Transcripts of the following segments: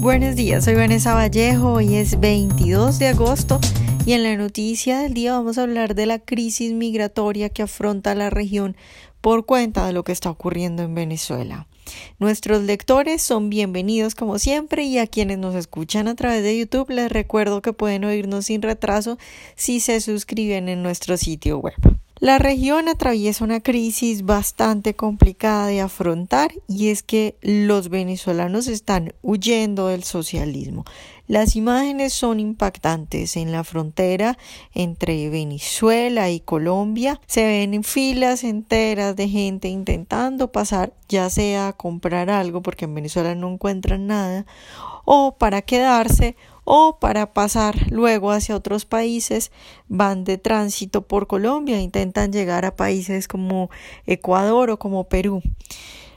Buenos días, soy Vanessa Vallejo, hoy es 22 de agosto y en la noticia del día vamos a hablar de la crisis migratoria que afronta la región por cuenta de lo que está ocurriendo en Venezuela. Nuestros lectores son bienvenidos como siempre y a quienes nos escuchan a través de YouTube les recuerdo que pueden oírnos sin retraso si se suscriben en nuestro sitio web. La región atraviesa una crisis bastante complicada de afrontar y es que los venezolanos están huyendo del socialismo. Las imágenes son impactantes. En la frontera entre Venezuela y Colombia se ven filas enteras de gente intentando pasar ya sea a comprar algo porque en Venezuela no encuentran nada o para quedarse o para pasar luego hacia otros países van de tránsito por Colombia, intentan llegar a países como Ecuador o como Perú.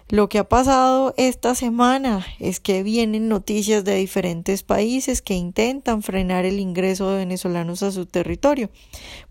Lo que ha pasado esta semana es que vienen noticias de diferentes países que intentan frenar el ingreso de venezolanos a su territorio.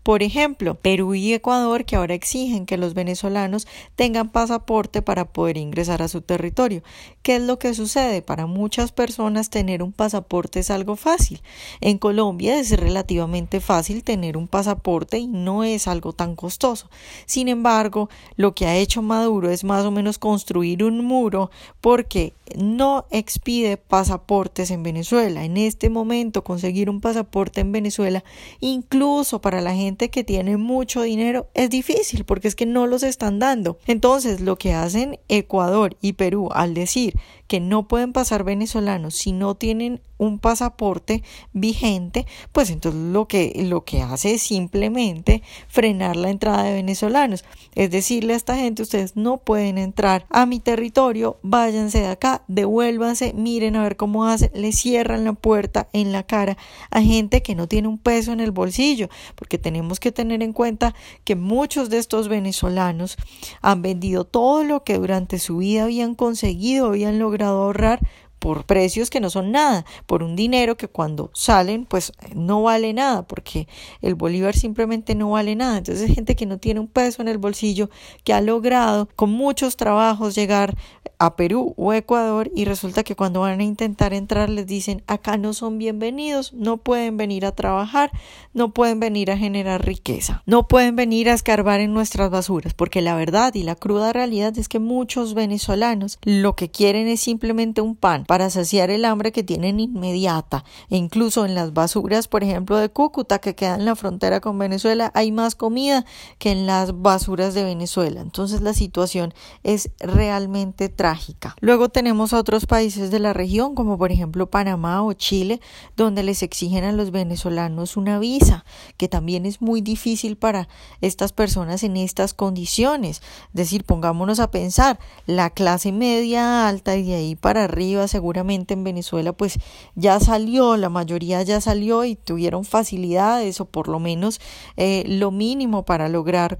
Por ejemplo, Perú y Ecuador que ahora exigen que los venezolanos tengan pasaporte para poder ingresar a su territorio. ¿Qué es lo que sucede? Para muchas personas tener un pasaporte es algo fácil. En Colombia es relativamente fácil tener un pasaporte y no es algo tan costoso. Sin embargo, lo que ha hecho Maduro es más o menos construir un muro porque no expide pasaportes en Venezuela. En este momento conseguir un pasaporte en Venezuela, incluso para la gente que tiene mucho dinero, es difícil porque es que no los están dando. Entonces, lo que hacen Ecuador y Perú al decir que no pueden pasar venezolanos si no tienen un pasaporte vigente, pues entonces lo que, lo que hace es simplemente frenar la entrada de venezolanos. Es decirle a esta gente, ustedes no pueden entrar a mi territorio, váyanse de acá, devuélvanse, miren a ver cómo hacen, le cierran la puerta en la cara a gente que no tiene un peso en el bolsillo, porque tenemos que tener en cuenta que muchos de estos venezolanos han vendido todo lo que durante su vida habían conseguido, habían logrado ahorrar por precios que no son nada, por un dinero que cuando salen pues no vale nada, porque el bolívar simplemente no vale nada. Entonces gente que no tiene un peso en el bolsillo, que ha logrado con muchos trabajos llegar a Perú o Ecuador y resulta que cuando van a intentar entrar les dicen acá no son bienvenidos, no pueden venir a trabajar, no pueden venir a generar riqueza, no pueden venir a escarbar en nuestras basuras, porque la verdad y la cruda realidad es que muchos venezolanos lo que quieren es simplemente un pan para saciar el hambre que tienen inmediata e incluso en las basuras, por ejemplo, de Cúcuta que queda en la frontera con Venezuela hay más comida que en las basuras de Venezuela. Entonces la situación es realmente trágica Luego tenemos a otros países de la región, como por ejemplo Panamá o Chile, donde les exigen a los venezolanos una visa, que también es muy difícil para estas personas en estas condiciones. Es decir, pongámonos a pensar, la clase media alta y de ahí para arriba, seguramente en Venezuela, pues ya salió, la mayoría ya salió y tuvieron facilidades o por lo menos eh, lo mínimo para lograr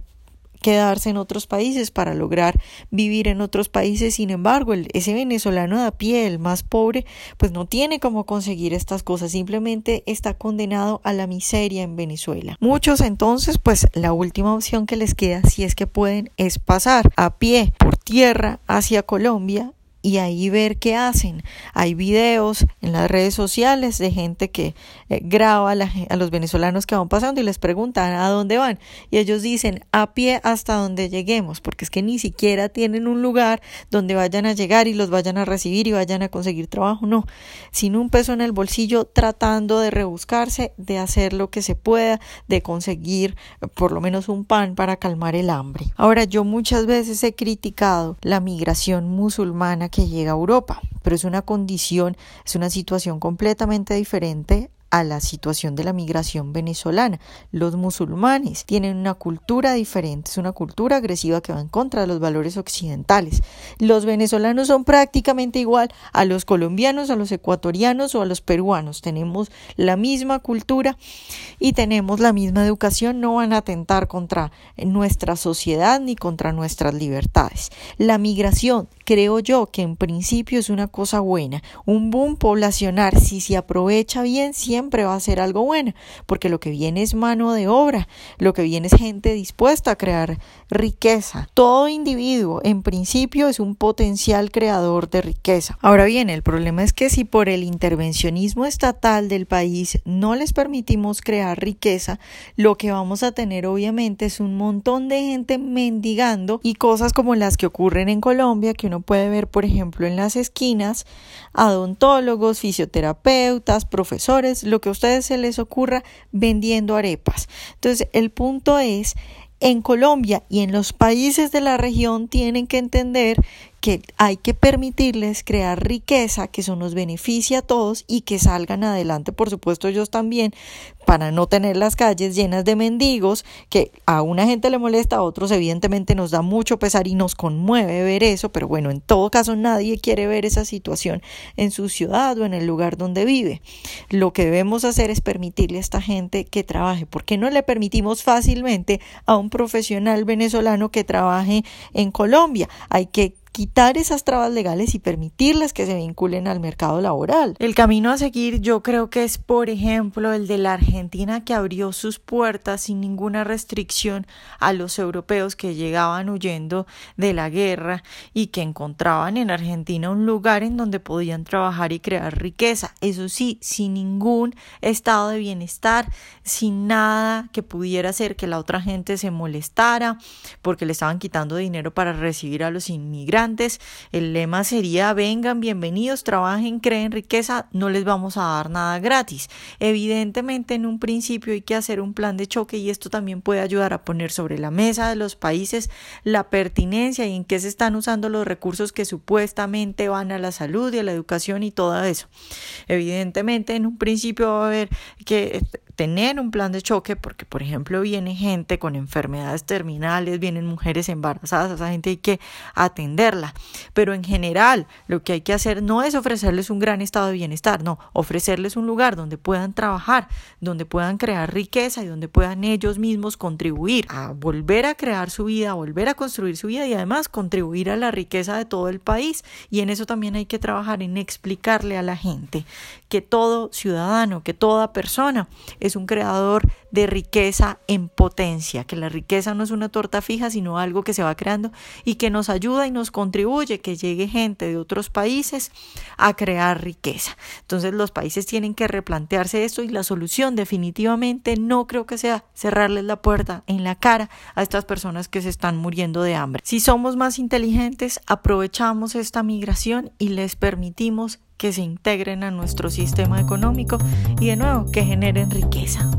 quedarse en otros países, para lograr vivir en otros países. Sin embargo, el, ese venezolano de a pie, el más pobre, pues no tiene cómo conseguir estas cosas, simplemente está condenado a la miseria en Venezuela. Muchos entonces, pues la última opción que les queda, si es que pueden, es pasar a pie por tierra hacia Colombia y ahí ver qué hacen. Hay videos en las redes sociales de gente que eh, graba a, los venezolanos que van pasando y les preguntan a dónde van. Y ellos dicen a pie hasta donde lleguemos, porque es que ni siquiera tienen un lugar donde vayan a llegar y los vayan a recibir y vayan a conseguir trabajo. No, sin un peso en el bolsillo, tratando de rebuscarse, de hacer lo que se pueda, de conseguir eh, por lo menos un pan para calmar el hambre. Ahora, yo muchas veces he criticado la migración musulmana que llega a Europa, pero es una condición, es una situación completamente diferente a la situación de la migración venezolana. Los musulmanes tienen una cultura diferente, es una cultura agresiva que va en contra de los valores occidentales. Los venezolanos son prácticamente igual a los colombianos, a los ecuatorianos o a los peruanos. Tenemos la misma cultura y tenemos la misma educación, no van a atentar contra nuestra sociedad ni contra nuestras libertades. La migración, creo yo que en principio es una cosa buena, un boom poblacional, si se aprovecha bien, siempre siempre va a ser algo bueno, porque lo que viene es mano de obra, lo que viene es gente dispuesta a crear riqueza. Todo individuo, en principio, es un potencial creador de riqueza. Ahora bien, el problema es que si por el intervencionismo estatal del país no les permitimos crear riqueza, lo que vamos a tener obviamente es un montón de gente mendigando y cosas como las que ocurren en Colombia, que uno puede ver, por ejemplo, en las esquinas, odontólogos, fisioterapeutas, profesores, lo que a ustedes se les ocurra vendiendo arepas. Entonces, el punto es en Colombia y en los países de la región tienen que entender que hay que permitirles crear riqueza que eso nos beneficia a todos y que salgan adelante, por supuesto ellos también, para no tener las calles llenas de mendigos, que a una gente le molesta, a otros evidentemente nos da mucho pesar y nos conmueve ver eso, pero bueno, en todo caso nadie quiere ver esa situación en su ciudad o en el lugar donde vive. Lo que debemos hacer es permitirle a esta gente que trabaje, porque no le permitimos fácilmente a un profesional venezolano que trabaje en Colombia. Hay que quitar esas trabas legales y permitirles que se vinculen al mercado laboral. El camino a seguir yo creo que es, por ejemplo, el de la Argentina que abrió sus puertas sin ninguna restricción a los europeos que llegaban huyendo de la guerra y que encontraban en Argentina un lugar en donde podían trabajar y crear riqueza. Eso sí, sin ningún estado de bienestar, sin nada que pudiera hacer que la otra gente se molestara porque le estaban quitando dinero para recibir a los inmigrantes el lema sería vengan, bienvenidos, trabajen, creen riqueza, no les vamos a dar nada gratis. Evidentemente en un principio hay que hacer un plan de choque y esto también puede ayudar a poner sobre la mesa de los países la pertinencia y en qué se están usando los recursos que supuestamente van a la salud y a la educación y todo eso. Evidentemente en un principio va a haber que tener un plan de choque porque, por ejemplo, viene gente con enfermedades terminales, vienen mujeres embarazadas, esa gente hay que atenderla. Pero en general, lo que hay que hacer no es ofrecerles un gran estado de bienestar, no, ofrecerles un lugar donde puedan trabajar, donde puedan crear riqueza y donde puedan ellos mismos contribuir a volver a crear su vida, a volver a construir su vida y además contribuir a la riqueza de todo el país. Y en eso también hay que trabajar, en explicarle a la gente que todo ciudadano, que toda persona es es un creador de riqueza en potencia, que la riqueza no es una torta fija, sino algo que se va creando y que nos ayuda y nos contribuye que llegue gente de otros países a crear riqueza. Entonces los países tienen que replantearse esto y la solución definitivamente no creo que sea cerrarles la puerta en la cara a estas personas que se están muriendo de hambre. Si somos más inteligentes, aprovechamos esta migración y les permitimos que se integren a nuestro sistema económico y de nuevo que generen riqueza.